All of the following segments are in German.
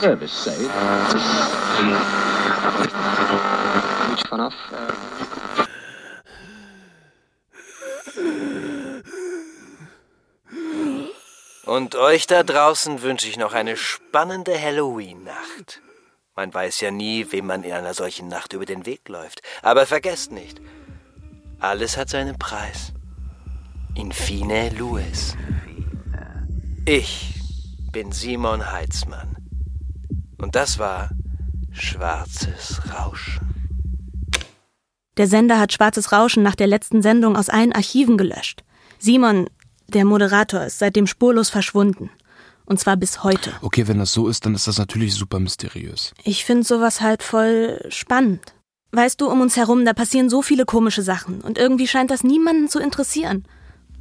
service say. Which one off? Und euch da draußen wünsche ich noch eine spannende Halloween-Nacht. Man weiß ja nie, wem man in einer solchen Nacht über den Weg läuft. Aber vergesst nicht, alles hat seinen Preis. Infine Louis. Ich bin Simon Heitzmann. Und das war Schwarzes Rauschen. Der Sender hat Schwarzes Rauschen nach der letzten Sendung aus allen Archiven gelöscht. Simon, der Moderator, ist seitdem spurlos verschwunden. Und zwar bis heute. Okay, wenn das so ist, dann ist das natürlich super mysteriös. Ich finde sowas halt voll spannend. Weißt du, um uns herum, da passieren so viele komische Sachen. Und irgendwie scheint das niemanden zu interessieren.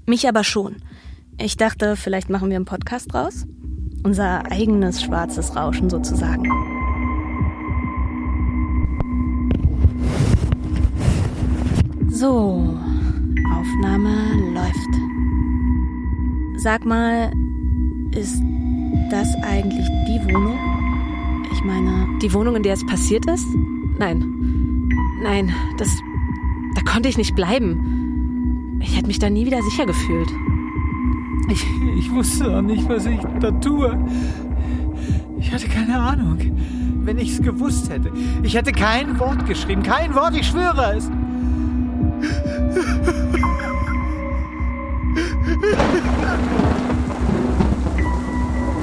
Mich aber schon. Ich dachte, vielleicht machen wir einen Podcast draus? Unser eigenes schwarzes Rauschen sozusagen. So, Aufnahme läuft. Sag mal, ist das eigentlich die Wohnung? Ich meine. Die Wohnung, in der es passiert ist? Nein. Nein, das. Da konnte ich nicht bleiben. Ich hätte mich da nie wieder sicher gefühlt. Ich, ich wusste auch nicht, was ich da tue. Ich hatte keine Ahnung. Wenn ich es gewusst hätte. Ich hätte kein Wort geschrieben. Kein Wort, ich schwöre es.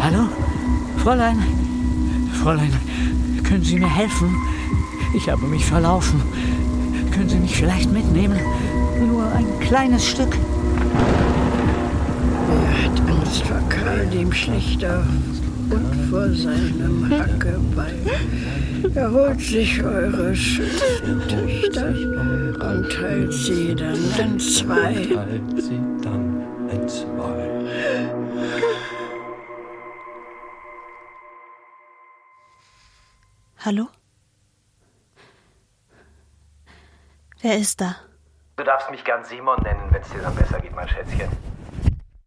Hallo? Fräulein? Fräulein, können Sie mir helfen? Ich habe mich verlaufen. Können Sie mich vielleicht mitnehmen? Nur ein kleines Stück. Hat Angst vor Karl dem Schlichter und vor seinem Hackebeil. Er holt sich eure schönen Töchter und teilt sie dann in zwei. Teilt sie dann in zwei. Hallo? Wer ist da? Du darfst mich gern Simon nennen, wenn es dir dann besser geht, mein Schätzchen.